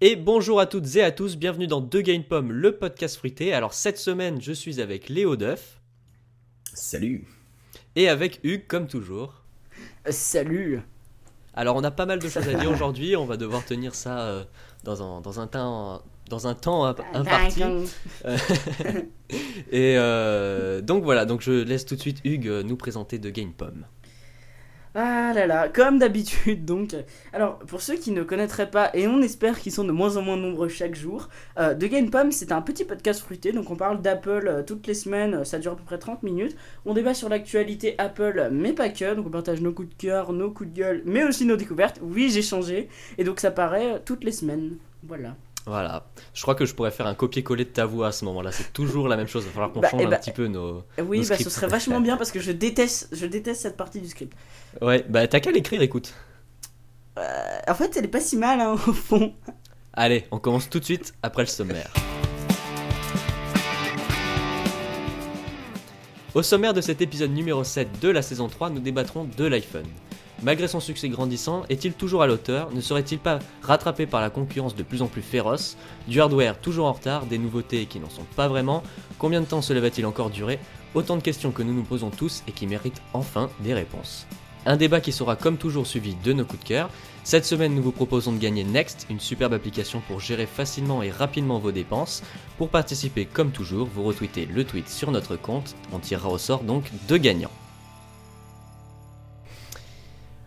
Et bonjour à toutes et à tous, bienvenue dans Deux Game Pomme, le podcast fruité. Alors cette semaine, je suis avec Léo Duff Salut. et avec Hugues comme toujours. Salut Alors on a pas mal de choses à dire aujourd'hui, on va devoir tenir ça euh, dans, un, dans un temps dans un temps imp- imparti. Et euh, donc voilà, donc je laisse tout de suite Hugues euh, nous présenter Deux Game Pomme. Ah là là, comme d'habitude donc. Alors, pour ceux qui ne connaîtraient pas, et on espère qu'ils sont de moins en moins nombreux chaque jour, euh, The Game Pomme, c'est un petit podcast fruité, donc on parle d'Apple euh, toutes les semaines, euh, ça dure à peu près 30 minutes. On débat sur l'actualité Apple, mais pas que, donc on partage nos coups de cœur, nos coups de gueule, mais aussi nos découvertes. Oui, j'ai changé, et donc ça paraît euh, toutes les semaines. Voilà. Voilà, je crois que je pourrais faire un copier-coller de ta voix à ce moment-là, c'est toujours la même chose, il va falloir qu'on Bah, change eh un bah, petit peu nos... Oui, Nos bah ce serait vachement bien parce que je déteste, je déteste cette partie du script. Ouais, bah t'as qu'à l'écrire, écoute. Euh, en fait, elle est pas si mal, hein, au fond. Allez, on commence tout de suite après le sommaire. Au sommaire de cet épisode numéro 7 de la saison 3, nous débattrons de l'iPhone. Malgré son succès grandissant, est-il toujours à l'auteur? Ne serait-il pas rattrapé par la concurrence de plus en plus féroce? Du hardware toujours en retard, des nouveautés qui n'en sont pas vraiment Combien de temps cela va-t-il encore durer? Autant de questions que nous nous posons tous et qui méritent enfin des réponses. Un débat qui sera comme toujours suivi de nos coups de cœur, cette semaine, nous vous proposons de gagner Next, une superbe application pour gérer facilement et rapidement vos dépenses. Pour participer, comme toujours, vous retweetez le tweet sur notre compte. On tirera au sort donc deux gagnants.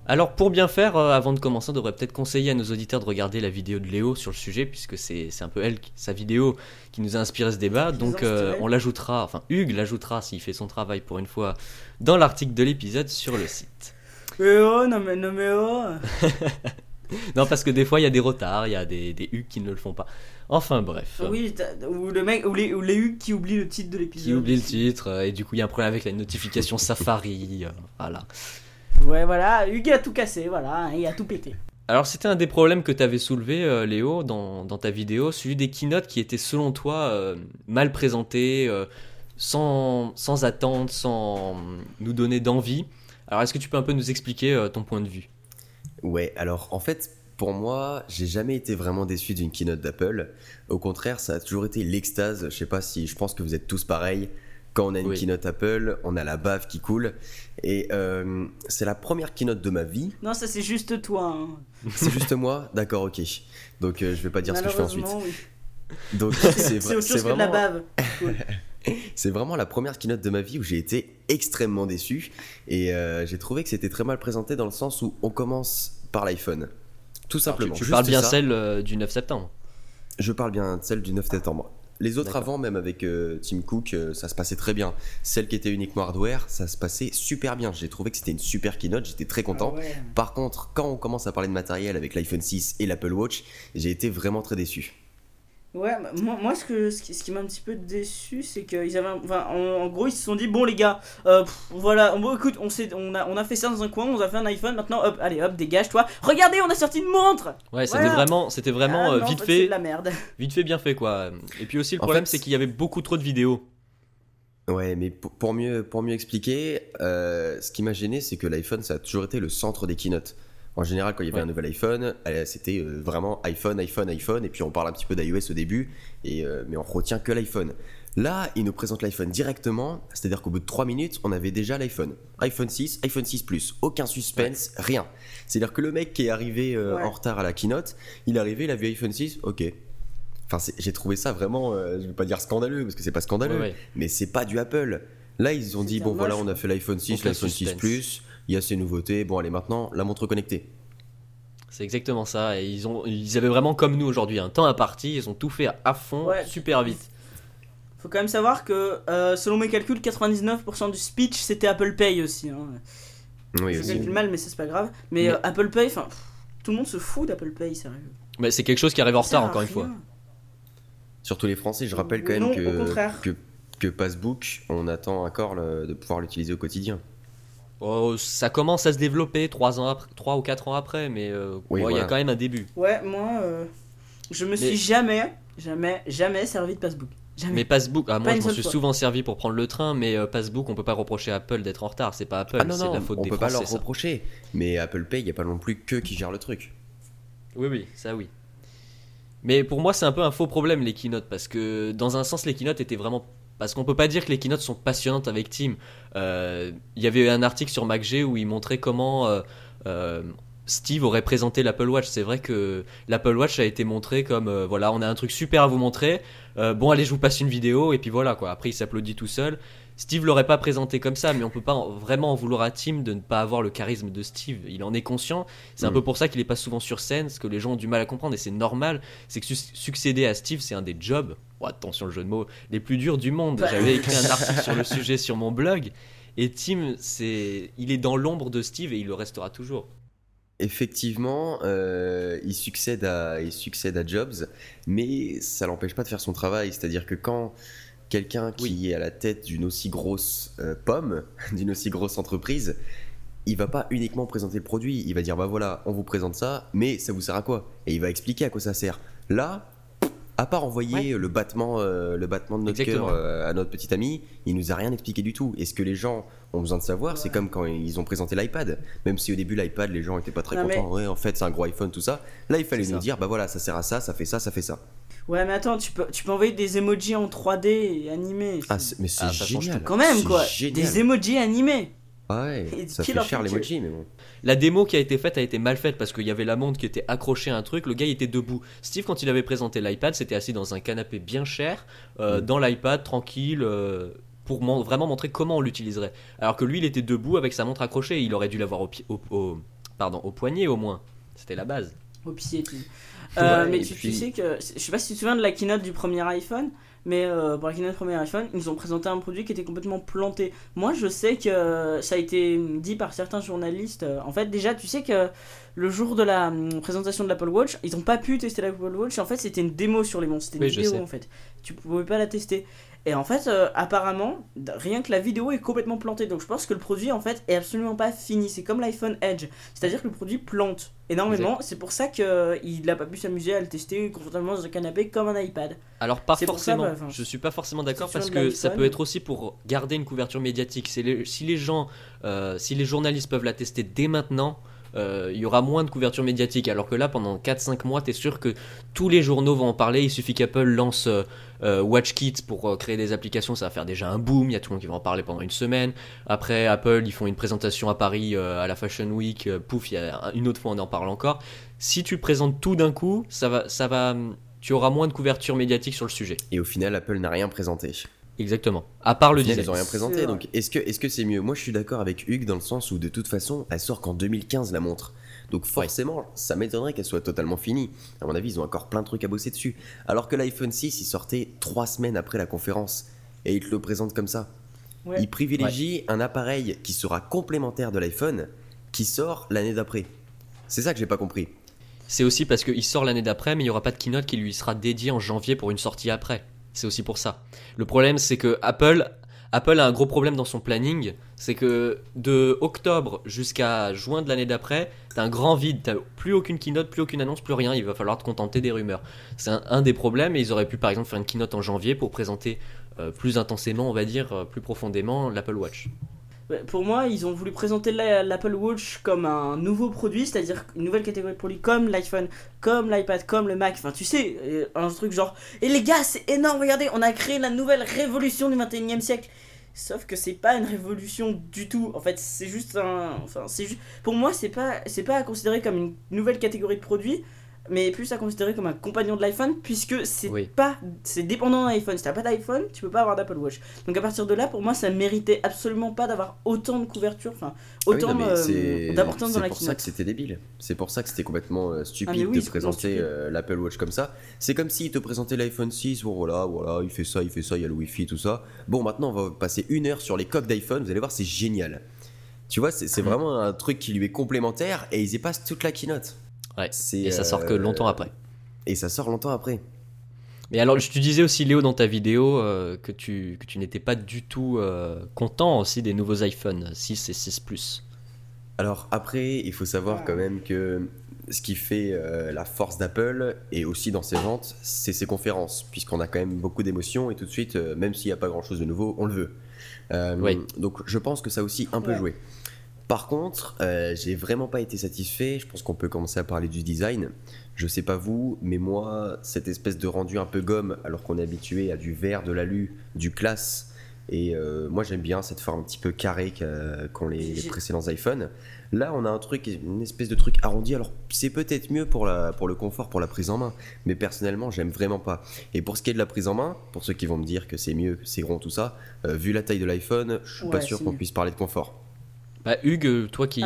Alors pour bien faire, euh, avant de commencer, on devrait peut-être conseiller à nos auditeurs de regarder la vidéo de Léo sur le sujet, puisque c'est un peu elle, qui- sa vidéo, qui nous a inspiré ce débat. Donc euh, on l'ajoutera, enfin Hugues l'ajoutera s'il fait son travail pour une fois, dans l'article de l'épisode sur le site. Mais oh, non mais, non mais oh Non, parce que des fois, il y a des retards, il y a des, des Hugues qui ne le font pas. Enfin, bref. Oui, ou le mec, ou les, ou les Hugues qui oublient le titre de l'épisode. Qui oublie le titre, et du coup, il y a un problème avec la notification Safari. euh, voilà. Ouais, voilà, Hugues a tout cassé, voilà, hein, il a tout pété. Alors, c'était un des problèmes que tu avais soulevé, euh, Léo, dans, dans ta vidéo, celui des keynotes qui étaient, selon toi, euh, mal présentés, euh, sans, sans attente, sans nous donner d'envie. Alors, est-ce que tu peux un peu nous expliquer euh, ton point de vue? Ouais, alors en fait, pour moi, j'ai jamais été vraiment déçu d'une keynote d'Apple. Au contraire, ça a toujours été l'extase. Je sais pas si, je pense que vous êtes tous pareils. Quand on a une Oui. keynote Apple, on a la bave qui coule. Et euh, c'est la première keynote de ma vie. Non, ça c'est juste toi. hein. C'est juste moi? D'accord, ok. Donc euh, je vais pas dire ce que je fais ensuite. Oui. Donc c'est autre chose que de la vraiment, bave. c'est vraiment la première keynote de ma vie où j'ai été extrêmement déçu. Et euh, j'ai trouvé que c'était très mal présenté dans le sens où on commence par l'iPhone. Tout Alors, simplement. Tu, tu parles bien ça. celle euh, du 9 septembre. Je parle bien de celle du 9 septembre. Les autres avant, même avec euh, Tim Cook, euh, ça se passait très bien. Celle qui était uniquement hardware, ça se passait super bien. J'ai trouvé que c'était une super keynote, j'étais très content. Ah ouais. Par contre, quand on commence à parler de matériel avec l'iPhone 6 et l'Apple Watch, j'ai été vraiment très déçu. Ouais, bah, moi, moi ce, que, ce qui, ce qui m'a un petit peu déçu, c'est qu'ils avaient. un- Enfin, en, en gros, ils se sont dit bon, les gars, euh, pff, voilà, bon, écoute, on, a, on a fait ça dans un coin, on a fait un iPhone, maintenant, hop, allez, hop, dégage-toi. Regardez, on a sorti une montre Ouais, c'était Voilà. vraiment, c'était vraiment Ah, euh, non, vite fait, de la merde. vite fait, bien fait quoi. Et puis aussi le En problème c'est qu'il y avait beaucoup trop de vidéos. Ouais, mais pour, pour mieux, pour mieux expliquer, euh, ce qui m'a gêné, c'est que l'iPhone, ça a toujours été le centre des keynotes. En général, quand il y avait Ouais. un nouvel iPhone, euh, c'était euh, vraiment iPhone, iPhone, iPhone, et puis on parle un petit peu d'iOS au début, et, euh, mais on retient que l'iPhone. Là, ils nous présentent l'iPhone directement, c'est-à-dire qu'au bout de 3 minutes, on avait déjà l'iPhone. iPhone 6, iPhone 6 Plus, aucun suspense, rien. C'est-à-dire que le mec qui est arrivé euh, Ouais. en retard à la keynote, il est arrivé, il a vu iPhone 6, ok. Enfin, j'ai trouvé ça vraiment, euh, je vais pas dire scandaleux, parce que c'est pas scandaleux, Ouais, mais c'est pas du Apple. Là, ils ont dit bon voilà, on a fait l'iPhone 6, Aucun l'iPhone 6 suspense. Plus, il y a ces nouveautés. Bon, allez maintenant, la montre connectée. C'est exactement ça. Et ils ont, ils avaient vraiment comme nous aujourd'hui un temps à partie. Ils ont tout fait à fond, Ouais. super vite. Faut quand même savoir que, euh, selon mes calculs, 99% du speech c'était Apple Pay aussi. Hein. Oui, Je aussi. calcule mal, mais ça c'est pas grave. Mais, Mais- euh, Apple Pay, enfin, tout le monde se fout d'Apple Pay, sérieux. Mais c'est quelque chose qui arrive en retard encore une fois. Surtout les Français, je rappelle quand même Non, que, que, que Passbook, on attend encore le- de pouvoir l'utiliser au quotidien. Oh, ça commence à se développer 3 ans après, 3 ou 4 ans après, mais euh, Oui, il y a quand même un début. Ouais, moi, euh, je me suis Mais- jamais, jamais, jamais servi de passbook. Jamais. Mais Passbook, ah, moi je seule suis fois. souvent servi pour prendre le train, mais euh, Passbook, on peut pas reprocher à Apple d'être en retard. C'est pas Apple, Ah c'est la faute on des peut pas leur ça. reprocher. Mais Apple Pay, il n'y a pas non plus que qui gère le truc. Oui, oui, ça oui. Mais pour moi, c'est un peu un faux problème les keynotes parce que dans un sens, les keynotes étaient vraiment parce qu'on peut pas dire que les keynotes sont passionnantes avec Tim. Euh, Il y avait un article sur MacG où il montrait comment euh, euh, Steve aurait présenté l'Apple Watch. C'est vrai que l'Apple Watch a été montré comme euh, voilà, on a un truc super à vous montrer. Euh, bon, allez, je vous passe une vidéo et puis voilà quoi. Après, il s'applaudit tout seul. Steve l'aurait pas présenté comme ça, mais on peut pas en- vraiment en vouloir à Tim de ne pas avoir le charisme de Steve. Il en est conscient. C'est un Mm. peu pour ça qu'il est pas souvent sur scène, ce que les gens ont du mal à comprendre et c'est normal. C'est que su- succéder à Steve, c'est un des jobs. oh, attention le jeu de mots, les plus durs du monde. Bah. J'avais écrit un article sur le sujet sur mon blog. Et Tim, c'est, il est dans l'ombre de Steve et il le restera toujours. Effectivement, euh, il, succède à, il succède à Jobs, mais ça l'empêche pas de faire son travail. C'est-à-dire que quand quelqu'un qui est à la tête d'une aussi grosse euh, pomme, d'une aussi grosse entreprise, il va pas uniquement présenter le produit, il va dire bah voilà, on vous présente ça, mais ça vous sert à quoi? Et il va expliquer à quoi ça sert. Là, à part envoyer le battement, euh, le battement de notre cœur euh, à notre petit ami, il nous a rien expliqué du tout. Et ce que les gens ont besoin de savoir, c'est comme quand ils ont présenté l'iPad. Même si au début l'iPad, les gens étaient pas très Non, mais- contents. Ouais, en fait, c'est un gros iPhone, tout ça. Là, il fallait nous ça. dire bah voilà, ça sert à ça, ça fait ça, ça fait ça. Ouais, mais attends, tu peux, tu peux envoyer des emojis en 3D et animés. Ah, mais c'est Ah, génial. Quand même, quoi. génial. Des emojis animés. Ouais, ça fait cher l'emoji, mais bon. La démo qui a été faite a été mal faite parce qu'il y avait la montre qui était accrochée à un truc, le gars il était debout. Steve, quand il avait présenté l'iPad, c'était assis dans un canapé bien cher, euh, Mm. dans l'iPad, tranquille, euh, pour mon- vraiment montrer comment on l'utiliserait. Alors que lui, il était debout avec sa montre accrochée, il aurait dû l'avoir au, pied- au, au- pardon, au poignet au moins. C'était la base. Au pied, tu Euh, Ouais, mais tu, sais que. Je sais pas si tu te souviens de la keynote du premier iPhone, mais euh, pour la keynote premier iPhone, ils ont présenté un produit qui était complètement planté. Moi, je sais que ça a été dit par certains journalistes. euh, En fait, déjà, tu sais que le jour de la hum, présentation de l'Apple Watch, ils ont pas pu tester l'Apple Watch. En fait, c'était une démo sur les montres. C'était une Oui, vidéo en fait. Tu pouvais pas la tester. Et en fait, euh, apparemment, rien que la vidéo est complètement plantée. Donc je pense que le produit en fait est absolument pas fini. C'est comme l'iPhone Edge. C'est-à-dire que le produit plante énormément. C'est pour ça qu'il n'a pas pu s'amuser à le tester confortablement dans un canapé comme un iPad. Alors pas pour ça, forcément. bah, je suis pas forcément d'accord parce que ça peut être aussi pour garder une couverture médiatique. Les- si les gens, euh, si les journalistes peuvent la tester dès maintenant, euh, il y aura moins de couverture médiatique. Alors que là, pendant 4-5 mois, t'es sûr que tous les journaux vont en parler. Il suffit qu'Apple lance euh, euh, WatchKit pour euh, créer des applications, ça va faire déjà un boom. Il y a tout le monde qui va en parler pendant une semaine. Après, Apple, ils font une présentation à Paris euh, à la Fashion Week. euh, pouf, il y a un- une autre fois, on en parle encore. Si tu présentes tout d'un coup, ça va, ça va, tu auras moins de couverture médiatique sur le sujet. Et au final, Apple n'a rien présenté. Exactement. À part le design. ils ont rien présenté. vrai. Donc, est-ce que est-ce que c'est mieux? Moi, je suis d'accord avec Hugues dans le sens où, de toute façon, elle sort qu'en 2015 la montre. Donc forcément, ça m'étonnerait qu'elle soit totalement finie. À mon avis, ils ont encore plein de trucs à bosser dessus. Alors que l'iPhone 6, il sortait trois semaines après la conférence et ils te le présentent comme ça. Ouais. Ils privilégient un appareil qui sera complémentaire de l'iPhone, qui sort l'année d'après. C'est ça que j'ai pas compris. C'est aussi parce qu'il sort l'année d'après, mais il n'y aura pas de keynote qui lui sera dédié en janvier pour une sortie après. C'est aussi pour ça. Le problème, c'est que Apple, Apple a un gros problème dans son planning. C'est que de octobre jusqu'à juin de l'année d'après, t'as un grand vide. T'as plus aucune keynote, plus aucune annonce, plus rien. Il va falloir te contenter des rumeurs. C'est un, des problèmes. Et ils auraient pu, par exemple, faire une keynote en janvier pour présenter euh, plus intensément, on va dire, euh, plus profondément l'Apple Watch. Pour moi, ils ont voulu présenter la- l'Apple Watch comme un nouveau produit, c'est-à-dire une nouvelle catégorie de produits comme l'iPhone, comme l'iPad, comme le Mac. Enfin, tu sais, euh, un truc genre. Et les gars, c'est énorme, regardez, on a créé la nouvelle révolution du 21 e siècle. Sauf que c'est pas une révolution du tout. En fait, c'est juste un. Enfin, c'est juste. Pour moi, c'est pas, c'est pas à considérer comme une nouvelle catégorie de produits, mais plus à considérer comme un compagnon de l'iPhone, puisque c'est Oui. pas. C'est dépendant d'un iPhone. Si t'as pas d'iPhone, tu peux pas avoir d'Apple Watch. Donc à partir de là, pour moi, ça méritait absolument pas d'avoir autant de couverture, enfin, Ah oui, autant euh, c'est- d'importance dans C'est la pour ça que c'était débile. C'est pour ça que c'était complètement euh, stupide Ah, oui, de c'est présenter stupide. euh, l'Apple Watch comme ça. C'est comme s'ils te présentaient l'iPhone 6. Bon, voilà, voilà, il fait ça, il fait ça, il y a le Wi-Fi, tout ça. Bon, maintenant, on va passer une heure sur les coques d'iPhone. Vous allez voir, c'est génial. Tu vois, c'est c'est Mhm. vraiment un truc qui lui est complémentaire et ils y passent toute la keynote. Ouais. Et ça sort que euh, longtemps après. Et ça sort longtemps après. Mais alors, tu disais aussi, Léo, dans ta vidéo, euh, que tu, que tu n'étais pas du tout euh, content aussi des nouveaux iPhone 6 et 6 Plus. Alors après, il faut savoir quand même que ce qui fait euh, la force d'Apple et aussi dans ses ventes, c'est ses conférences, puisqu'on a quand même beaucoup d'émotions et tout de suite, euh, même s'il n'y a pas grand-chose de nouveau, on le veut. Euh, Oui. Donc je pense que ça a aussi un peu Ouais. joué. Par contre, euh, j'ai vraiment pas été satisfait. Je pense qu'on peut commencer à parler du design. Je sais pas vous, mais moi, cette espèce de rendu un peu gomme, alors qu'on est habitué à du vert, de l'alu, du classe. Et euh, moi, j'aime bien cette forme un petit peu carrée qu'ont les, précédents iPhones. Là, on a un truc, une espèce de truc arrondi. Alors, c'est peut-être mieux pour, la, pour le confort, pour la prise en main. Mais personnellement, j'aime vraiment pas. Et pour ce qui est de la prise en main, pour ceux qui vont me dire que c'est mieux, que c'est rond, tout ça, euh, vu la taille de l'iPhone, je suis pas sûr qu'on puisse parler de confort. Bah, Hugues, euh, toi qui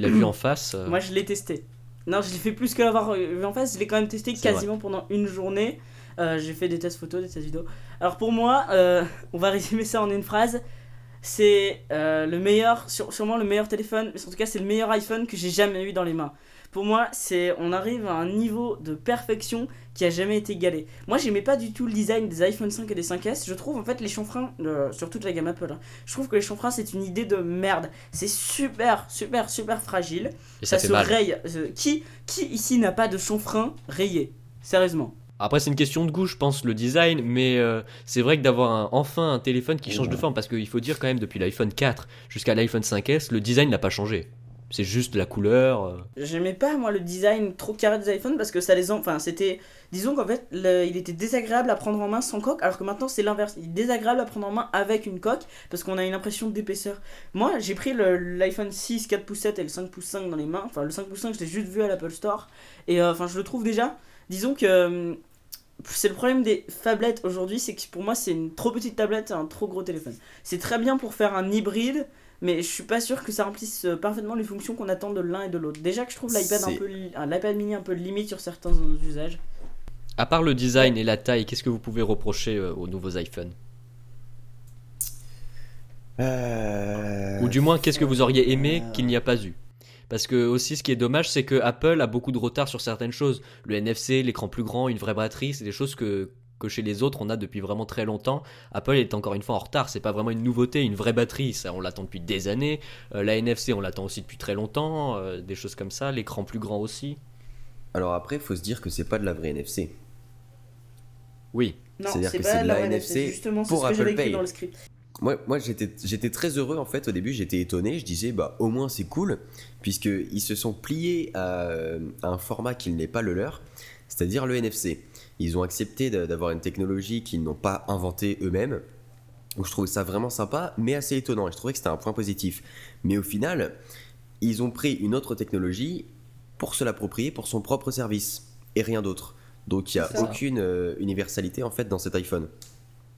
l'as vu en face. euh, Moi, je l'ai testé. Non, je l'ai fait plus que l'avoir vu en face. Je l'ai quand même testé quasiment pendant une journée. Euh, j'ai fait des tests photos, des tests vidéo. Alors pour moi, euh, on va résumer ça en une phrase. C'est euh, le meilleur, sûrement le meilleur téléphone, mais en tout cas c'est le meilleur iPhone que j'ai jamais eu dans les mains. Pour moi, c'est on arrive à un niveau de perfection qui a jamais été égalé. Moi, j'aimais pas du tout le design des iPhone 5 et des 5S. Je trouve en fait les chanfreins, euh, sur toute la gamme Apple, hein, je trouve que les chanfreins c'est une idée de merde. C'est super, super, super fragile et ça, se mal. raye. Euh, Qui, qui ici n'a pas de chanfrein rayé? Sérieusement. Après, c'est une question de goût, je pense, le design, mais euh, c'est vrai que d'avoir un- enfin un téléphone qui change de forme, parce qu'il faut dire quand même, depuis l'iPhone 4 jusqu'à l'iPhone 5S, le design n'a pas changé. C'est juste la couleur. euh. J'aimais pas moi le design trop carré des iPhones parce que ça les en... enfin c'était disons qu'en fait le- il était désagréable à prendre en main sans coque alors que maintenant c'est l'inverse il est désagréable à prendre en main avec une coque parce qu'on a une impression d'épaisseur moi j'ai pris le- l'iPhone 6 4 pouces 7 et le 5 pouces 5 dans les mains enfin le 5 pouces 5 je l'ai juste vu à l'Apple Store et euh, enfin je le trouve déjà disons que hum, c'est le problème des phablettes aujourd'hui c'est que pour moi c'est une trop petite tablette et un trop gros téléphone c'est très bien pour faire un hybride mais je suis pas sûr que ça remplisse euh, parfaitement les fonctions qu'on attend de l'un et de l'autre. Déjà que je trouve l'iPad un peu li- l'iPad mini un peu limite sur certains usages. À part le design et la taille, qu'est-ce que vous pouvez reprocher euh, aux nouveaux iPhones? Euh, Ou du moins, qu'est-ce que vous auriez aimé qu'il n'y a pas eu? Parce que aussi, ce qui est dommage, c'est que Apple a beaucoup de retard sur certaines choses. Le NFC, l'écran plus grand, une vraie batterie, c'est des choses que que chez les autres on a depuis vraiment très longtemps. Apple est encore une fois en retard, c'est pas vraiment une nouveauté, une vraie batterie, ça on l'attend depuis des années. Euh, la NFC on l'attend aussi depuis très longtemps, euh, des choses comme ça, l'écran plus grand aussi. Alors après, il faut se dire que c'est pas de la vraie NFC. Oui, Non, C'est-à-dire c'est que pas c'est de la NFC Justement, c'est ce que j'avais écrit dans le script. Moi, moi j'étais, très heureux en fait au début, j'étais étonné, je disais bah au moins c'est cool, puisqu'ils se sont pliés à, à un format qui n'est pas le leur, c'est-à-dire le NFC. Ils ont accepté d'avoir une technologie qu'ils n'ont pas inventée eux-mêmes, donc je trouvais ça vraiment sympa, mais assez étonnant, et je trouvais que c'était un point positif. Mais au final, ils ont pris une autre technologie pour se l'approprier pour son propre service, et rien d'autre. Donc il n'y a aucune euh, universalité en fait dans cet iPhone.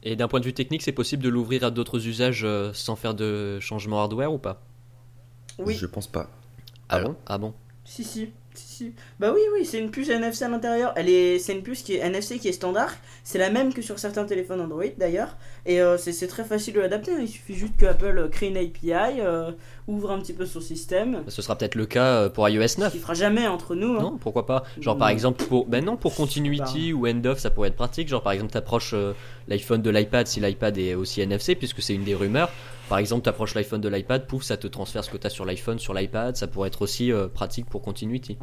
Et d'un point de vue technique, c'est possible de l'ouvrir à d'autres usages euh, sans faire de changement hardware ou pas? Oui, Je pense pas. Ah bon Ah bon? Si, si. Si, si. Bah oui, oui, c'est une puce NFC à l'intérieur. Elle est, c'est une puce qui est NFC qui est standard. C'est la même que sur certains téléphones Android d'ailleurs. Et euh, c'est, très facile de l'adapter. hein. Il suffit juste que Apple crée une API, euh, ouvre un petit peu son système. Ce sera peut-être le cas euh, pour iOS Ce 9. qui fera jamais entre nous. hein. Non, pourquoi pas Genre par Non. exemple pour ben non pour Continuity ou End of ça pourrait être pratique. Genre par exemple t'approches euh, l'iPhone de l'iPad si l'iPad est aussi NFC puisque c'est une des rumeurs. Par exemple t'approches l'iPhone de l'iPad, pouf ça te transfère ce que t'as sur l'iPhone sur l'iPad. Ça pourrait être aussi euh, pratique pour Continuity.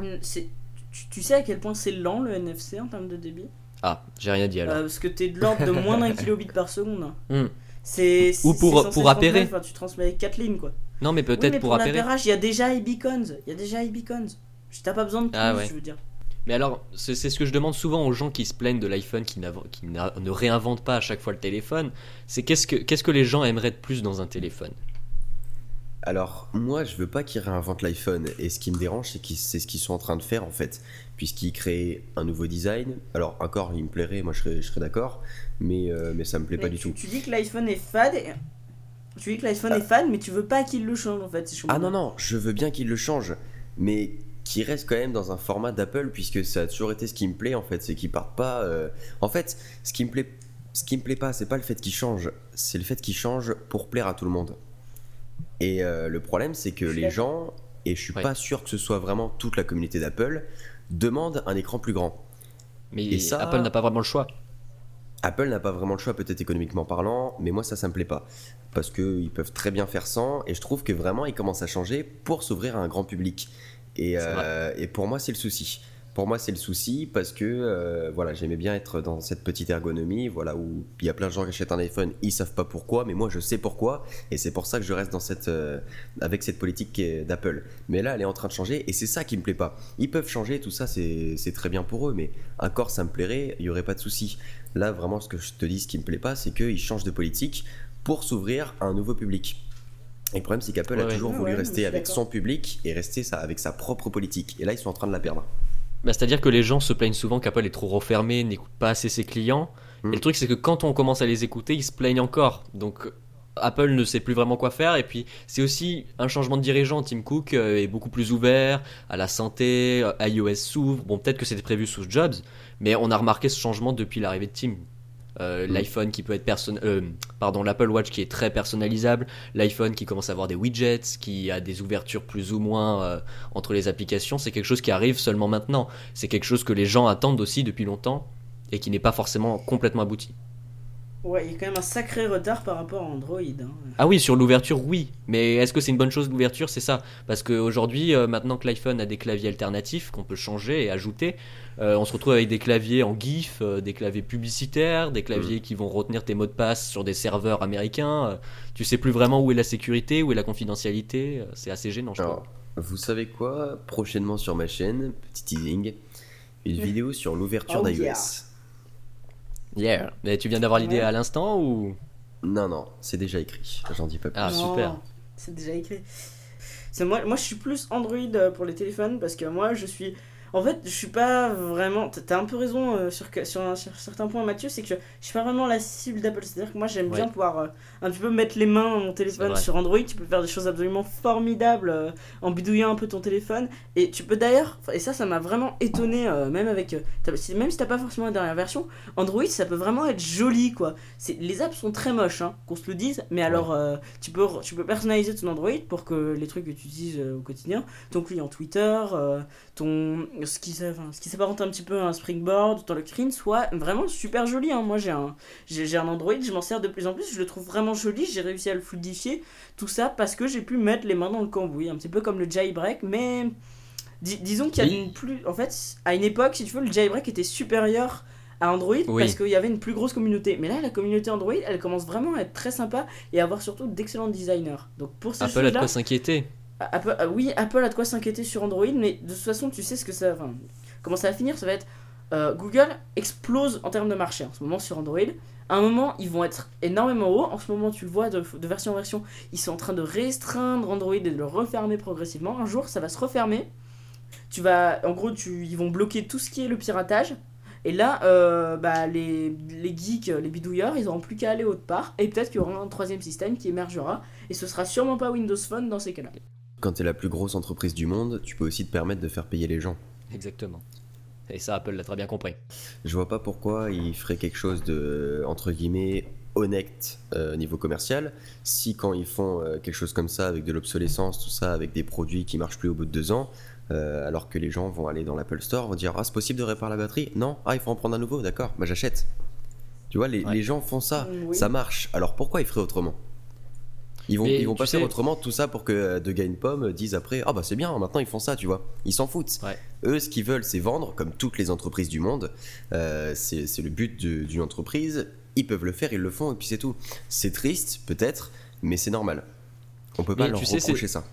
Tu, tu sais à quel point c'est lent le NFC en termes de débit? Ah j'ai rien dit alors. Euh, Parce que t'es de l'ordre de moins d'un kilobit par seconde. Hmm. C'est, Ou pour- pour appairer. enfin, tu transmets avec 4 lignes quoi. Non mais Oui, peut-être mais pour pour appairer. il y a déjà iBeacons. Il y a déjà iBeacons. T'as pas besoin de plus, Ah ouais. je veux dire. Mais alors, c'est ce que je demande souvent aux gens qui se plaignent de l'iPhone, qui, qui n'a- ne réinventent pas à chaque fois le téléphone. C'est qu'est-ce que, qu'est-ce que les gens aimeraient de plus dans un téléphone? Alors, moi, je veux pas qu'ils réinventent l'iPhone. Et ce qui me dérange, c'est ce qu'ils sont en train de faire, en fait. Puisqu'ils créent un nouveau design. Alors, encore, il me plairait, moi, je serais, je serais d'accord. Mais, euh, mais ça me plaît pas du tout. tu dis que l'iPhone est fade. et- Tu dis que l'iPhone Ah. est fade, mais tu veux pas qu'il le change en fait. si Ah non, non, je veux bien qu'ils le changent. Mais qu'ils restent quand même dans un format d'Apple, puisque ça a toujours été ce qui me plaît, en fait. C'est qu'ils partent pas. euh, En fait, ce qui me plaît. Ce qui me plaît pas, c'est pas le fait qu'ils changent, c'est le fait qu'ils changent pour plaire à tout le monde. Et euh, le problème, c'est que les gens, et je suis Ouais. pas sûr que ce soit vraiment toute la communauté d'Apple, demandent un écran plus grand. Mais Et ça- Apple n'a pas vraiment le choix. Apple n'a pas vraiment le choix, peut-être économiquement parlant, mais moi ça, ça me plaît pas. Parce qu'ils peuvent très bien faire sans, et je trouve que vraiment ils commencent à changer pour s'ouvrir à un grand public. Et, euh, et pour moi, c'est le souci. Pour moi, c'est le souci parce que euh, voilà, j'aimais bien être dans cette petite ergonomie, voilà, où il y a plein de gens qui achètent un iPhone, ils savent pas pourquoi, mais moi je sais pourquoi, et c'est pour ça que je reste dans cette, euh, avec cette politique d'Apple. Mais là, elle est en train de changer, et c'est ça qui me plaît pas. Ils peuvent changer, tout ça, c'est très bien pour eux, mais encore ça me plairait, il y aurait pas de souci. Là, vraiment, ce que je te dis, ce qui me plaît pas, c'est qu'ils changent de politique pour s'ouvrir à un nouveau public. Et le problème, c'est qu'Apple a toujours voulu rester avec son public et rester ça, avec sa propre politique. Et là, ils sont en train de la perdre. Bah, C'est-à-dire que les gens se plaignent souvent qu'Apple est trop refermé, n'écoute pas assez ses clients. Et le truc, c'est que quand on commence à les écouter, ils se plaignent encore. Donc Apple ne sait plus vraiment quoi faire. Et puis, c'est aussi un changement de dirigeant. Tim Cook euh, est beaucoup plus ouvert à la santé, euh, iOS s'ouvre. Bon, peut-être que c'était prévu sous Jobs, mais on a remarqué ce changement depuis l'arrivée de Tim. Euh, mm. L'iPhone qui peut être person... pardon, l'Apple Watch qui est très personnalisable, l'iPhone qui commence à avoir des widgets, qui a des ouvertures plus ou moins entre les applications, c'est quelque chose qui arrive seulement maintenant. C'est quelque chose que les gens attendent aussi depuis longtemps et qui n'est pas forcément complètement abouti. Ouais, il y a quand même un sacré retard par rapport à Android. Hein. Ah oui, sur l'ouverture, oui. Mais est-ce que c'est une bonne chose l'ouverture? C'est ça. Parce qu'aujourd'hui, euh, maintenant que l'iPhone a des claviers alternatifs qu'on peut changer et ajouter, euh, on se retrouve avec des claviers en GIF, euh, des claviers publicitaires, des claviers mm. qui vont retenir tes mots de passe sur des serveurs américains. tu sais plus vraiment où est la sécurité, où est la confidentialité. c'est assez gênant, je crois. Vous savez quoi? Prochainement sur ma chaîne, petit teasing, une vidéo sur l'ouverture oh, d'iOS. Yeah. Mais tu viens d'avoir l'idée à l'instant ou? Non, non, c'est déjà écrit. J'en dis pas plus. Ah, super. C'est déjà écrit. Moi, moi, je suis plus Android euh, pour les téléphones parce que moi, je suis en fait, je suis pas vraiment. T'as un peu raison euh, sur, sur, sur, certains points, Mathieu, c'est que je, suis pas vraiment la cible d'Apple. C'est-à-dire que moi, j'aime bien pouvoir euh, un petit peu mettre les mains dans mon téléphone sur Android. Tu peux faire des choses absolument formidables euh, en bidouillant un peu ton téléphone. Et tu peux d'ailleurs, et ça, ça m'a vraiment étonné, même avec. même si t'as pas forcément la dernière version, Android, ça peut vraiment être joli, quoi. Les apps sont très moches, hein, qu'on se le dise, mais alors, tu, peux, tu peux personnaliser ton Android pour que les trucs que tu utilises au quotidien, ton client Twitter, ton ce qui, ce qui s'apparente un petit peu à un springboard dans le screen soit vraiment super joli. Hein. Moi j'ai un, j'ai, un Android, je m'en sers de plus en plus, je le trouve vraiment joli, j'ai réussi à le fluidifier, tout ça parce que j'ai pu mettre les mains dans le cambouis, un petit peu comme le jailbreak, mais disons qu'il y a une plus... En fait, à une époque, si tu veux, le jailbreak était supérieur à Android parce qu'il y avait une plus grosse communauté. Mais là, la communauté Android, elle commence vraiment à être très sympa et à avoir surtout d'excellents designers. Donc pour ces Apple a de quoi s'inquiéter. Apple, euh, oui, Apple a de quoi s'inquiéter sur Android, mais de toute façon, tu sais ce que ça. Comment ça va finir Ça va être. Euh, Google explose en termes de marché en ce moment sur Android. À un moment, ils vont être énormément hauts. En ce moment, tu le vois de, version en version, ils sont en train de restreindre Android et de le refermer progressivement. Un jour, ça va se refermer. Tu vas, en gros, tu, ils vont bloquer tout ce qui est le piratage. Et là, euh, bah, les, les geeks, les bidouilleurs, ils n'auront plus qu'à aller autre part. Et peut-être qu'il y aura un troisième système qui émergera. Et ce sera sûrement pas Windows Phone dans ces cas-là. Quand tu es la plus grosse entreprise du monde, tu peux aussi te permettre de faire payer les gens. Exactement. Et ça, Apple l'a très bien compris. Je vois pas pourquoi il ferait quelque chose de, entre guillemets, honnête euh, niveau commercial, si quand ils font euh, quelque chose comme ça, avec de l'obsolescence, tout ça, avec des produits qui marchent plus au bout de deux ans, euh, alors que les gens vont aller dans l'Apple Store, vont dire Ah, c'est possible de réparer la batterie? Non Ah, il faut en prendre un nouveau, d'accord, bah j'achète. Tu vois, les, les gens font ça, ça marche. Alors pourquoi ils feraient autrement? Ils vont, ils vont pas faire autrement tout ça pour que euh, De Gain Pomme dise après Ah bah c'est bien, maintenant ils font ça, tu vois. Ils s'en foutent. Eux, ce qu'ils veulent, c'est vendre, comme toutes les entreprises du monde. Euh, c'est le but d'une entreprise. Ils peuvent le faire, ils le font, et puis c'est tout. C'est triste, peut-être, mais c'est normal. On peut pas leur reprocher ça.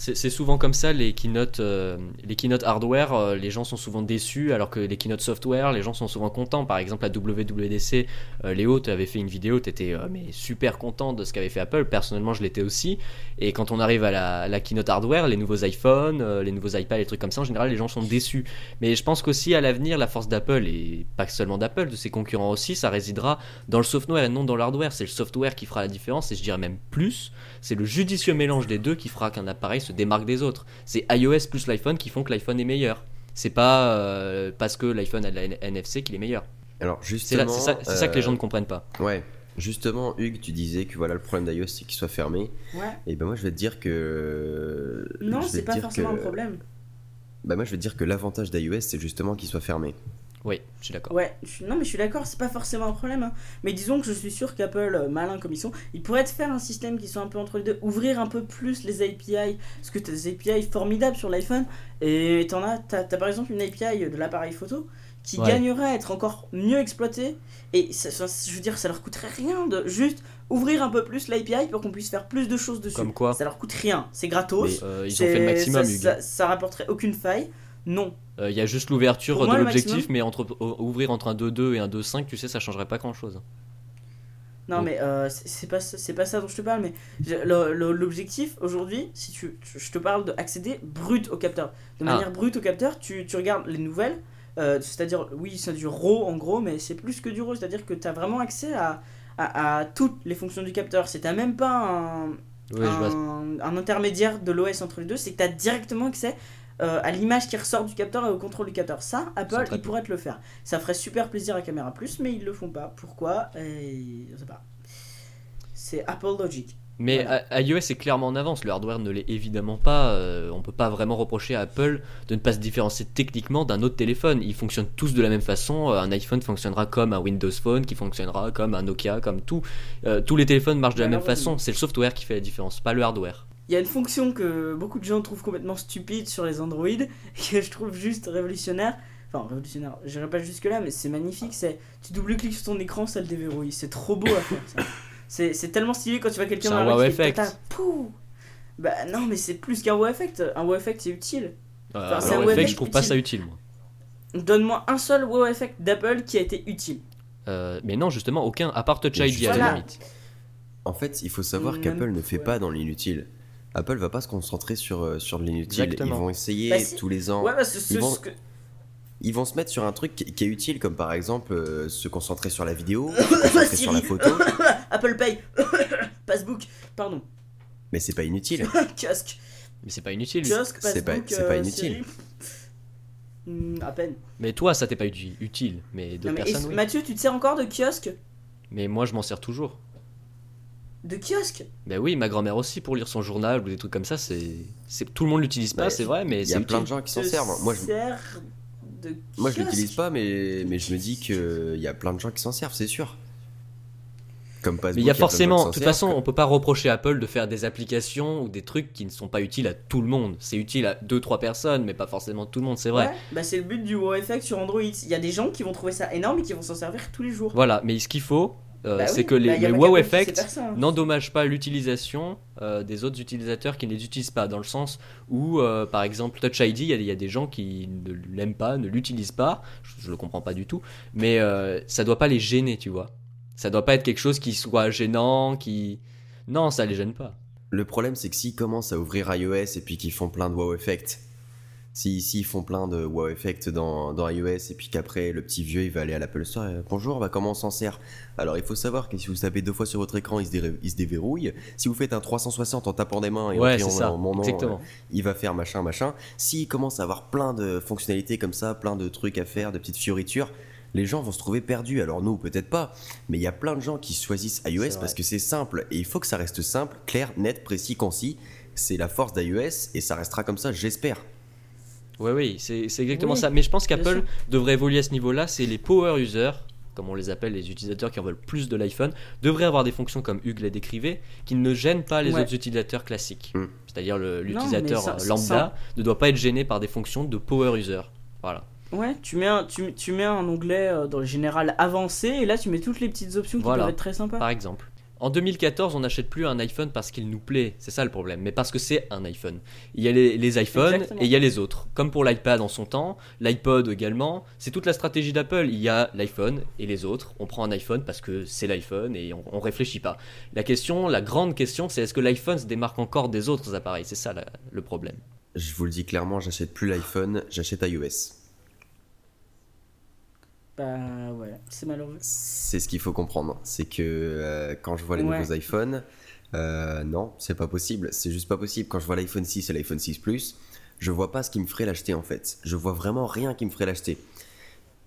C'est souvent comme ça les keynotes, euh, les keynotes hardware, euh, les gens sont souvent déçus, alors que les keynotes software, les gens sont souvent contents. Par exemple, à WWDC, euh, Léo, tu avais fait une vidéo, tu étais mais super content de ce qu'avait fait Apple. Personnellement, je l'étais aussi. Et quand on arrive à la, keynote hardware, les nouveaux iPhones, les nouveaux iPads, les trucs comme ça, en général, les gens sont déçus. Mais je pense qu'aussi à l'avenir, la force d'Apple, et pas seulement d'Apple, de ses concurrents aussi, ça résidera dans le software et non dans l'hardware. C'est le software qui fera la différence, et je dirais même plus, c'est le judicieux mélange des deux qui fera qu'un appareil se démarque des autres. C'est iOS plus l'iPhone qui font que l'iPhone est meilleur. C'est pas euh, parce que l'iPhone a de la NFC qu'il est meilleur. Alors justement, c'est ça, que les gens ne euh, comprennent pas. Ouais. Justement, Hugues, tu disais que voilà le problème d'iOS c'est qu'il soit fermé. Ouais. Et ben moi je vais te dire que non, c'est pas forcément un problème. Bah moi je vais te dire que l'avantage d'iOS c'est justement qu'il soit fermé. Oui, je suis d'accord. Ouais, je suis- non mais je suis d'accord, c'est pas forcément un problème. hein. Mais disons que je suis sûr qu'Apple, euh, malin comme ils sont, ils pourraient te faire un système qui soit un peu entre les deux, ouvrir un peu plus les API, parce que t'as des API formidables sur l'iPhone, et t'en as, t'as, par exemple une API de l'appareil photo qui Ouais. gagnerait à être encore mieux exploitée, et ça, ça- je veux dire, ça leur coûterait rien de juste ouvrir un peu plus l'API pour qu'on puisse faire plus de choses dessus. Comme quoi Ça leur coûte rien, c'est gratos. Euh, Ils ont fait le maximum, ça, ça, ça rapporterait aucune faille. Non, Euh, Il y a juste l'ouverture de l'objectif, mais entre, ouvrir entre un 2.2 et un 2.5, tu sais, ça changerait pas grand chose. Non, mais euh, c'est pas, c'est pas ça dont je te parle, mais l'objectif aujourd'hui, si tu, tu- je te parle d'accéder brut au capteur. De Ah. manière brute au capteur, tu, tu regardes les nouvelles, euh, c'est-à-dire, oui, c'est du RAW en gros, mais c'est plus que du RAW, c'est-à-dire que tu as vraiment accès à, à, à toutes les fonctions du capteur. C'est t'as même pas un, Oui, un, un intermédiaire de l'OS entre les deux, c'est que tu as directement accès euh, à l'image qui ressort du capteur et au contrôle du capteur. Ça, Apple, ils pourraient te le faire. Ça ferait super plaisir à Caméra Plus, mais ils le font pas. Pourquoi? Et Je sais pas. C'est Apple Logic. Mais Voilà. iOS est clairement en avance, le hardware ne l'est évidemment pas. euh, on peut pas vraiment reprocher à Apple de ne pas se différencier techniquement d'un autre téléphone. Ils fonctionnent tous de la même façon. euh, Un iPhone fonctionnera comme un Windows Phone, qui fonctionnera comme un Nokia, comme tout. Euh, tous les téléphones marchent de la même façon. C'est le software qui fait la différence, pas le hardware. Il y a une fonction que beaucoup de gens trouvent complètement stupide sur les Android, que je trouve juste révolutionnaire. Enfin, révolutionnaire, j'irai pas jusque-là, mais c'est magnifique. C'est tu double-cliques sur ton écran, ça le déverrouille. C'est trop beau à faire ça. C'est c'est tellement stylé quand tu vois quelqu'un dans la rue wow effect. pouh Bah non, mais c'est plus qu'un wow effect. Un wow effect, c'est utile. Euh, Enfin, c'est alors, un effect, web je trouve pas ça utile, moi. Donne-moi un seul wow effect d'Apple qui a été utile. Euh, mais non, justement, aucun, à part Touch ID à la limite. En fait, il faut savoir Même- qu'Apple ne fait ouais. pas dans l'inutile. Apple va pas se concentrer sur, euh, sur l'inutile. Ils vont essayer Bah si. tous les ans. Ouais, ils vont- ce que. Ils vont se mettre sur un truc qui, qui est utile, comme par exemple euh, se concentrer sur la vidéo, se concentrer sur la photo. Apple Pay, Passbook, pardon, Mais c'est pas inutile. kiosque, Mais c'est pas inutile. kiosque, C'est pas- Passbook, c'est pas euh, inutile. Hmm, à peine. Mais toi, ça t'est pas uti- utile. Mais Non, d'autres mais personnes, oui. Mathieu, tu te sers encore de kiosque? Mais moi, je m'en sers toujours. De kiosque Ben oui, ma grand-mère aussi pour lire son journal ou des trucs comme ça, c'est, c'est tout le monde l'utilise pas, Bah, c'est vrai, mais Il y c'est a plein de gens qui s'en servent. Moi, je, de moi, je l'utilise pas, mais, mais je me dis qu'il y a plein de gens qui s'en servent, c'est sûr. Comme Mais Facebook, il y a forcément, de toute façon, on peut pas reprocher à Apple de faire des applications ou des trucs qui ne sont pas utiles à tout le monde. C'est utile à 2-3 personnes, mais pas forcément tout le monde, c'est vrai. Ouais, bah c'est le but du wow effect sur Android. Il y a des gens qui vont trouver ça énorme et qui vont s'en servir tous les jours. Voilà, mais ce qu'il faut, euh, Bah c'est oui, que les, bah, les wow effects hein. n'endommagent pas l'utilisation euh, des autres utilisateurs qui ne les utilisent pas, dans le sens où, euh, par exemple, Touch ID, il y, a- il y a des gens qui ne l'aiment pas, ne l'utilisent pas, je, je le comprends pas du tout, mais euh, ça doit pas les gêner, tu vois. Ça doit pas être quelque chose qui soit gênant, qui... Non, ça les gêne pas. Le problème, c'est que s'ils commencent à ouvrir iOS et puis qu'ils font plein de wow effect, si s'ils font plein de wow effect dans, dans iOS et puis qu'après le petit vieux il va aller à l'Apple Store, et, bonjour, bah comment on s'en sert? Alors il faut savoir que si vous tapez deux fois sur votre écran, il se, il se déverrouille. Si vous faites un 360 en tapant des mains et Ouais, en ça, mon nom, euh, il va faire machin machin. S'il commence à avoir plein de fonctionnalités comme ça, plein de trucs à faire, de petites fioritures, les gens vont se trouver perdus. Alors nous, peut-être pas, mais il y a plein de gens qui choisissent iOS parce que c'est simple et il faut que ça reste simple, clair, net, précis, concis. C'est la force d'iOS et ça restera comme ça, j'espère. Oui, oui, c'est c'est exactement Oui, ça. Mais je pense qu'Apple devrait évoluer à ce niveau-là. C'est les power users, comme on les appelle, les utilisateurs qui en veulent plus de l'iPhone, devraient avoir des fonctions comme Hugues l'a décrivait, qui ne gênent pas les Ouais. autres utilisateurs classiques. Mm. C'est-à-dire l'utilisateur lambda ça- ne doit pas être gêné par des fonctions de power user. Voilà. Ouais, tu mets un, tu, tu mets un onglet euh, dans le général avancé et là tu mets toutes les petites options qui Voilà. peuvent être très sympas. Par exemple. En 2014, on n'achète plus un iPhone parce qu'il nous plaît, c'est ça le problème, mais parce que c'est un iPhone. Il y a les, les iPhones Exactement. et il y a les autres. Comme pour l'iPad en son temps, l'iPod également, c'est toute la stratégie d'Apple. Il y a l'iPhone et les autres. On prend un iPhone parce que c'est l'iPhone et on, on réfléchit pas. La question, la grande question, c'est est-ce que l'iPhone se démarque encore des autres appareils? C'est ça la- le problème. Je vous le dis clairement, j'achète plus l'iPhone, j'achète iOS. Bah ouais, c'est malheureux. C'est ce qu'il faut comprendre. C'est que euh, quand je vois les Ouais. nouveaux iPhones, euh, non, c'est pas possible. C'est juste pas possible. Quand je vois l'iPhone 6 et l'iPhone 6 Plus, je vois pas ce qui me ferait l'acheter en fait. Je vois vraiment rien qui me ferait l'acheter.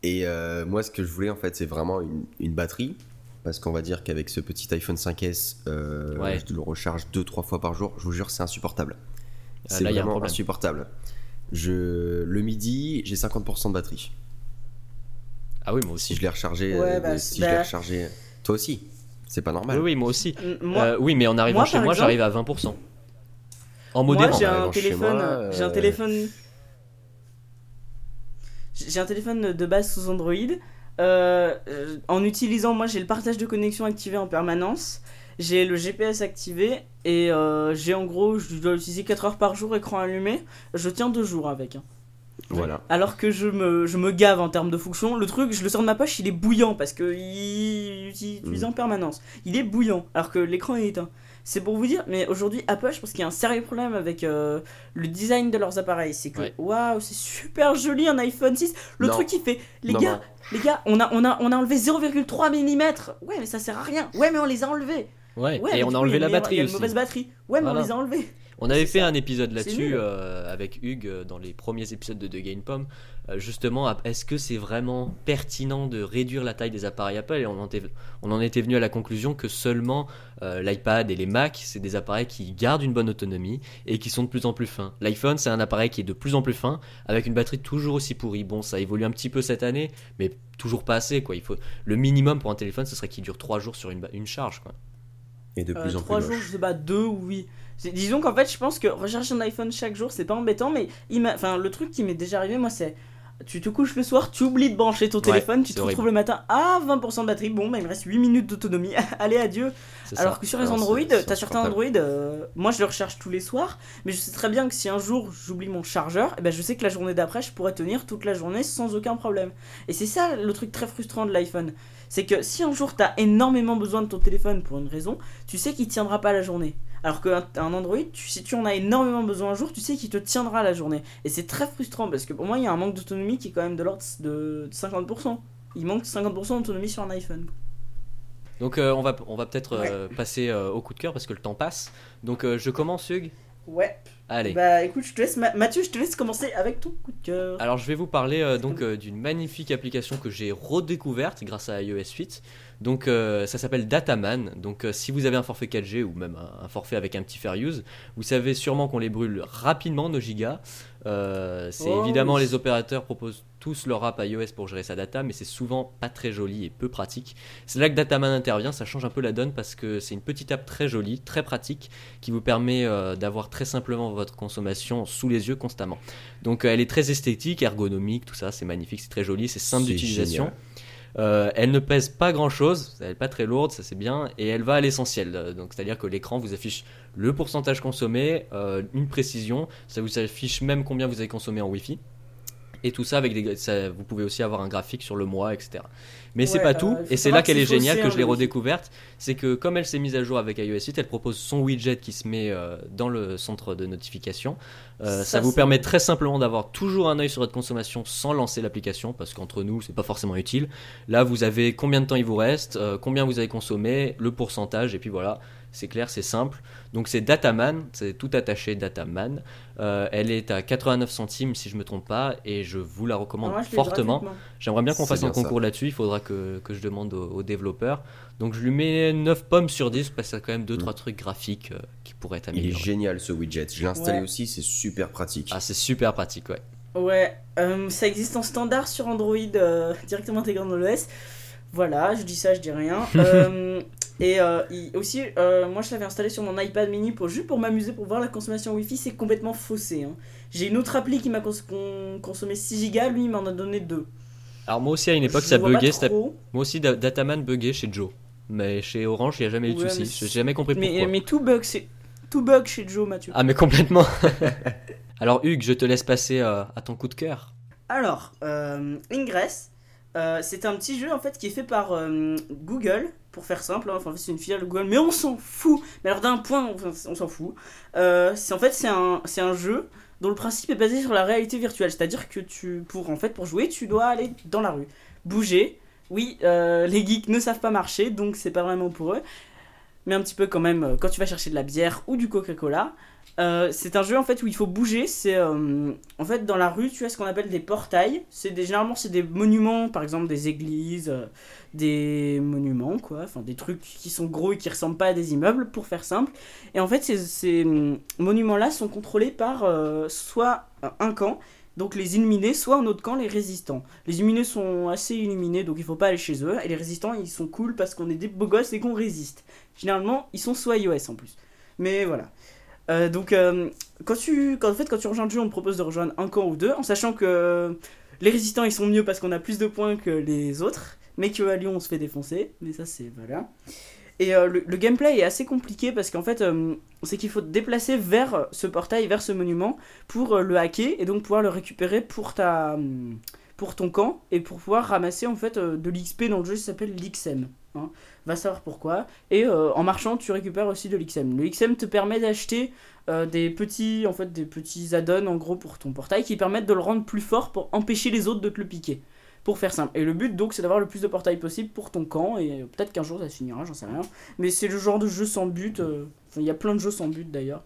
Et euh, moi, ce que je voulais en fait, c'est vraiment une, une batterie. Parce qu'on va dire qu'avec ce petit iPhone 5S, euh, Ouais. je le recharge 2-3 fois par jour. Je vous jure, c'est insupportable. C'est vraiment insupportable. Je, le midi, j'ai 50% de batterie. Ah oui, moi Si aussi. je l'ai rechargé, Ouais, euh, bah, si bah- je l'ai rechargé. Toi aussi. C'est pas normal. Oui, oui, moi aussi. Moi, Euh, oui, mais en arrivant moi, chez moi, exemple- j'arrive à 20%. En Moi, modérant. j'ai en un téléphone. moi, euh, J'ai un téléphone. J'ai un téléphone de base sous Android. Euh, en utilisant, moi, j'ai le partage de connexion activé en permanence. J'ai le GPS activé et euh, j'ai en gros, je dois l'utiliser 4 heures par jour, écran allumé. Je tiens 2 jours avec. hein. Voilà. Alors que je me, je me gave en termes de fonction. Le truc, je le sors de ma poche, il est bouillant parce que il est utilisé en permanence. Il est bouillant alors que l'écran est éteint. C'est pour vous dire, mais aujourd'hui, Apple, je pense qu'il y a un sérieux problème avec euh, le design de leurs appareils. C'est que, Ouais. waouh, c'est super joli un iPhone 6. Le Non. truc qui fait, les Non, gars, non. les gars, on a, on, a, on a enlevé 0,3 mm. Ouais, mais ça sert à rien. Ouais, mais on les a enlevés. Ouais, Ouais, et on a enlevé il la batterie Il y a une aussi. mauvaise batterie. Ouais, mais Voilà. on les a enlevés. On avait fait ça. un épisode là-dessus euh, avec Hugues euh, dans les premiers épisodes de The Game Pom. Euh, justement, est-ce que c'est vraiment pertinent de réduire la taille des appareils Apple Et on en était, on en était venu à la conclusion que seulement euh, l'iPad et les Mac, c'est des appareils qui gardent une bonne autonomie et qui sont de plus en plus fins. L'iPhone, c'est un appareil qui est de plus en plus fin avec une batterie toujours aussi pourrie. Bon, ça évolue un petit peu cette année, mais toujours pas assez. Quoi. Il faut, le minimum pour un téléphone, ce serait qu'il dure 3 jours sur une, une charge. Quoi. Et de Euh, plus en trois plus jours, moche. je sais pas, deux ou oui. Disons qu'en fait, je pense que recharger un iPhone chaque jour, c'est pas embêtant, mais enfin, le truc qui m'est déjà arrivé, moi, c'est. Tu te couches le soir, tu oublies de brancher ton Ouais, téléphone, tu te horrible. retrouves le matin à 20% de batterie. Bon, bah, il me reste 8 minutes d'autonomie. Allez, adieu. Ça. Alors que sur les Android, t'as certains Android, euh, moi je le recharge tous les soirs, mais je sais très bien que si un jour j'oublie mon chargeur, eh ben, je sais que la journée d'après, je pourrais tenir toute la journée sans aucun problème. Et c'est ça le truc très frustrant de l'iPhone. C'est que si un jour t'as énormément besoin de ton téléphone pour une raison, tu sais qu'il tiendra pas la journée. Alors qu'un un Android, tu, si tu en as énormément besoin un jour, tu sais qu'il te tiendra la journée. Et c'est très frustrant parce que pour moi, il y a un manque d'autonomie qui est quand même de l'ordre de 50%. Il manque 50% d'autonomie sur un iPhone. Donc euh, on va, on va peut-être Ouais. euh, passer euh, au coup de cœur parce que le temps passe. Donc je commence Hugues. Ouais. Allez. Bah écoute, je te laisse, Ma- Mathieu, je te laisse commencer avec ton coup de cœur. Alors je vais vous parler donc d'une magnifique application que j'ai redécouverte grâce à iOS 8. Donc euh, ça s'appelle Dataman. Donc euh, si vous avez un forfait 4G ou même un, un forfait avec un petit fair use, vous savez sûrement qu'on les brûle rapidement nos gigas. Euh, c'est Oh, évidemment oui. les opérateurs proposent tous leur app iOS pour gérer sa data, mais c'est souvent pas très joli et peu pratique. C'est là que Dataman intervient, ça change un peu la donne parce que c'est une petite app très jolie, très pratique, qui vous permet d'avoir très simplement votre consommation sous les yeux constamment. Donc elle est très esthétique, ergonomique, tout ça, c'est magnifique, c'est très joli, c'est simple d'utilisation. Euh, elle ne pèse pas grand chose, elle n'est pas très lourde, ça c'est bien, et elle va à l'essentiel. Euh, Donc c'est-à-dire que l'écran vous affiche le pourcentage consommé, euh, une précision, ça vous affiche même combien vous avez consommé en Wi-Fi. Et tout ça avec des, ça- vous pouvez aussi avoir un graphique sur le mois, etc. Mais c'est Ouais, pas euh, tout, et c'est là que qu'elle c'est est géniale, que je l'ai redécouverte, c'est que comme elle s'est mise à jour avec iOS 8, elle propose son widget qui se met euh, dans le centre de notification. Euh, ça, Ça, vous c'est- permet très simplement d'avoir toujours un œil sur votre consommation sans lancer l'application, parce qu'entre nous, c'est pas forcément utile. Là, vous avez combien de temps il vous reste, euh, combien vous avez consommé, le pourcentage, et puis voilà, c'est clair, c'est simple. Donc c'est Dataman, c'est tout attaché Dataman. Euh, elle est à 89 centimes si je me trompe pas, et je vous la recommande Ah, moi, fortement. J'aimerais bien qu'on fasse un bien concours là-dessus, il faudra que, que je demande aux, aux développeurs. Donc je lui mets 9 pommes sur 10 parce qu'il y a quand même 2-3 Mm. trucs graphiques euh, qui pourraient être Il est améliorés. génial ce widget. Je l'ai installé Ouais. aussi, c'est super pratique. Ah, c'est super pratique, ouais. Ouais, euh, ça existe en standard sur Android euh, directement intégré dans l'OS. Voilà, je dis ça, je dis rien. Euh, et euh, il- aussi, euh, moi je l'avais installé sur mon iPad mini pour, juste pour m'amuser, pour voir la consommation Wi-Fi, c'est complètement faussé. hein. J'ai une autre appli qui m'a cons- con- consommé 6 Go, lui il m'en a donné 2. Alors moi aussi à une époque Je ça buguait, moi aussi Da- Dataman buguait chez Joe. Mais chez Orange il n'y a jamais eu de Ouais, souci, mais j'ai jamais compris pourquoi. Mais, mais tout bug, c'est tout bug chez Joe, Mathieu. Ah mais complètement Alors Hugues, je te laisse passer à ton coup de cœur. Alors, Ingress, euh, c'est un petit jeu en fait qui est fait par euh, Google, pour faire simple. hein. Enfin, c'est une filiale de Google, mais on s'en fout. Mais alors d'un point, on, s'en fout. Euh, c'est en fait c'est un, jeu dont le principe est basé sur la réalité virtuelle, c'est-à-dire que tu, pour en fait pour jouer, tu dois aller dans la rue, bouger. Oui, les geeks ne savent pas marcher, donc c'est pas vraiment pour eux. Mais un petit peu quand même quand tu vas chercher de la bière ou du Coca-Cola. Euh, c'est un jeu en fait où il faut bouger. C'est euh, en fait dans la rue, tu as ce qu'on appelle des portails. C'est généralement c'est des monuments, par exemple des églises, euh, des monuments quoi, enfin des trucs qui sont gros et qui ressemblent pas à des immeubles pour faire simple. Et en fait ces, ces hum, monuments là sont contrôlés par soit un camp donc les illuminés, soit en autre camp les résistants. Les illuminés sont assez illuminés, donc il faut pas aller chez eux. Et les résistants, ils sont cool parce qu'on est des beaux gosses et qu'on résiste. Généralement, ils sont soit iOS en plus. Mais voilà. Euh, donc, euh, quand, tu, quand, en fait, quand tu rejoins le jeu, on te propose de rejoindre un camp ou deux, en sachant que les résistants, ils sont mieux parce qu'on a plus de points que les autres, mais qu'à Lyon, on se fait défoncer. Mais ça, c'est... Voilà. Et euh, le, gameplay est assez compliqué parce qu'en fait, c'est qu'il faut te déplacer vers ce portail, vers ce monument, pour le hacker et donc pouvoir le récupérer pour ta... pour ton camp et pour pouvoir ramasser en fait de l'XP dans le jeu qui s'appelle l'XM. Hein. Va savoir pourquoi. Et euh, en marchant, tu récupères aussi de l'XM. Le XM te permet d'acheter euh, des petits en fait des petits add-ons en gros pour ton portail qui permettent de le rendre plus fort pour empêcher les autres de te le piquer. Pour faire simple. Et le but donc c'est d'avoir le plus de portails possible pour ton camp et euh, peut-être qu'un jour ça se finira, j'en sais rien. Mais c'est le genre de jeu sans but. Il y a plein de jeux sans but d'ailleurs.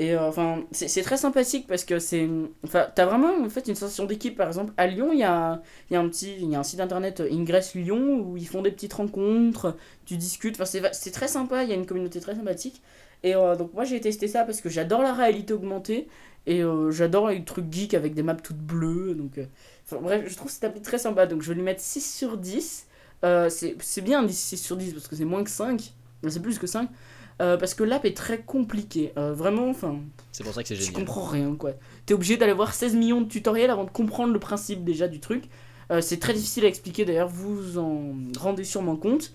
Et euh, enfin, c'est très sympathique parce que c'est. Enfin, t'as vraiment en fait une sensation d'équipe. Par exemple, à Lyon, il y a, y a un y a un site internet euh, Ingress Lyon où ils font des petites rencontres, tu discutes. Enfin, c'est très sympa. Il y a une communauté très sympathique. Et euh, donc moi j'ai testé ça parce que j'adore la réalité augmentée et j'adore les trucs geeks avec des maps toutes bleues. Donc, enfin, bref, je trouve cette appli très sympa. Donc je vais lui mettre 6 sur 10. Euh, c'est bien 10, 6 sur 10 parce que c'est moins que 5. C'est plus que 5. Euh, parce que l'app est très compliquée. Euh, vraiment, enfin, C'est pour ça que c'est je génial. comprends rien quoi. T'es obligé d'aller voir 16 millions de tutoriels avant de comprendre le principe déjà du truc. Euh, c'est très difficile à expliquer d'ailleurs, vous en rendez sûrement compte.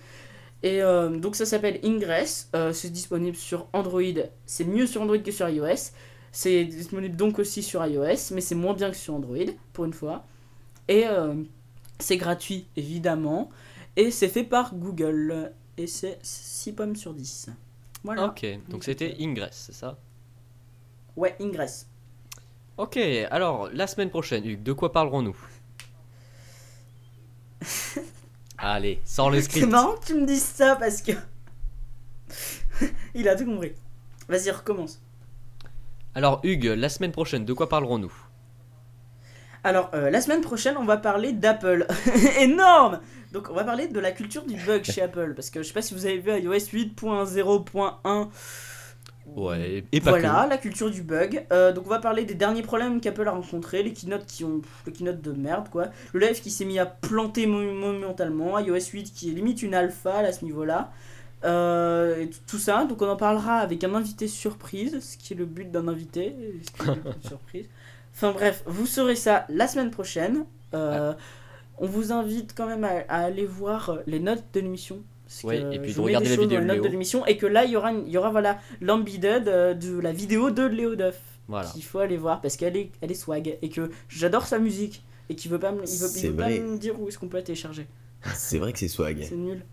Et donc ça s'appelle Ingress, c'est disponible sur Android, c'est mieux sur Android que sur iOS. C'est disponible donc aussi sur iOS, mais c'est moins bien que sur Android, pour une fois. Et c'est gratuit évidemment, et c'est fait par Google, et c'est 6 pommes sur 10. Voilà. Ok, donc c'était Ingress, c'est ça? Ouais, Ingress. Ok, alors la semaine prochaine, Hugues, de quoi parlerons-nous? Allez, sors le C'est script. marrant que tu me dises ça parce que. Il a tout compris. Vas-y, recommence. Alors Hugues, la semaine prochaine, de quoi parlerons-nous? Alors, euh, la semaine prochaine, on va parler d'Apple. Énorme Donc, on va parler de la culture du bug chez Apple. Parce que je sais pas si vous avez vu iOS 8.0.1. Ouais, et pas Voilà, la culture du bug. Euh, donc, on va parler des derniers problèmes qu'Apple a rencontrés. Les keynotes qui ont. Les keynotes de merde, quoi. Le live qui s'est mis à planter mo- momentalement. iOS 8 qui est limite une alpha à ce niveau-là. Euh, tout ça, donc on en parlera avec un invité surprise, ce qui est le but d'un invité, ce qui est le but de surprise. Enfin bref, vous saurez ça la semaine prochaine. Euh, On vous invite quand même à, à aller voir les notes de l'émission. que et puis je de regarder la vidéo de notes de Léo. l'émission et que là il y aura, il y aura voilà euh, de la vidéo de Léo Duff Voilà. qu'il faut aller voir parce qu'elle est, elle est swag et que j'adore sa musique et qu'il veut pas me, il veut, il veut pas me dire où est-ce qu'on peut la télécharger. C'est vrai que c'est swag. C'est nul.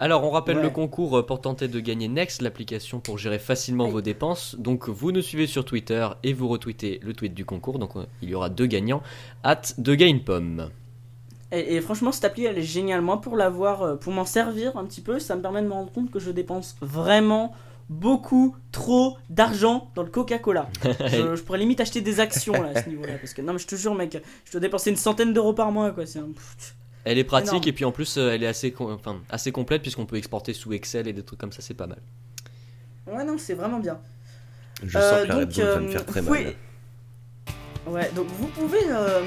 Alors, on rappelle Ouais. le concours euh, pour tenter de gagner Next, l'application pour gérer facilement Oui. vos dépenses. Donc, vous nous suivez sur Twitter et vous retweetez le tweet du concours. Donc, il y aura deux gagnants. Hâte de Gainpom. Et, et franchement, cette appli, elle est géniale. Moi, pour l'avoir, euh, pour m'en servir un petit peu, ça me permet de me rendre compte que je dépense vraiment beaucoup trop d'argent dans le Coca-Cola. je, je pourrais limite acheter des actions là, à ce niveau-là. Parce que non, mais je te jure, mec, je dois dépenser une centaine d'euros par mois, quoi. C'est un... Elle est pratique Énorme. et puis en plus, euh, elle est assez, com- enfin, assez complète puisqu'on peut exporter sous Excel et des trucs comme ça, c'est pas mal. Ouais, non, c'est vraiment bien. Je Euh, sens que la donc, va euh, me faire très mal. Ouais, donc vous pouvez euh,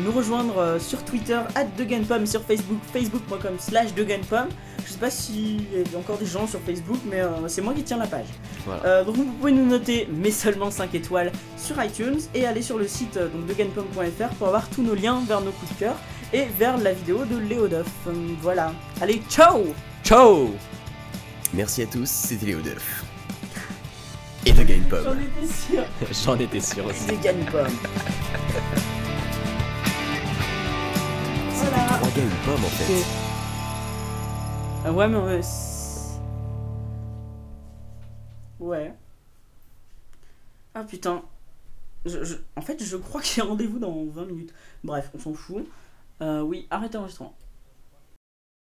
nous rejoindre euh, sur Twitter, at DeGainPom, sur Facebook, facebook.com slash DeGainPom. Je sais pas s'il y a encore des gens sur Facebook, mais euh, c'est moi qui tiens la page. Voilà. Euh, donc vous pouvez nous noter, mais seulement 5 étoiles, sur iTunes et aller sur le site euh, donc, pour avoir tous nos liens vers nos coups de cœur et vers la vidéo de Léo Duff. Euh, voilà. Allez, ciao Ciao Merci à tous, c'était Léo Duff. Et de Game J'en Pop. étais sûr. J'en étais sûr aussi. DeGainPom. voilà. Trois une pomme en fait. Ah ouais, mais euh, Ouais. Ah putain. Je, je- En fait, je crois que j'ai rendez-vous dans 20 minutes. Bref, on s'en fout. Euh, oui, arrêtez l'enregistrement.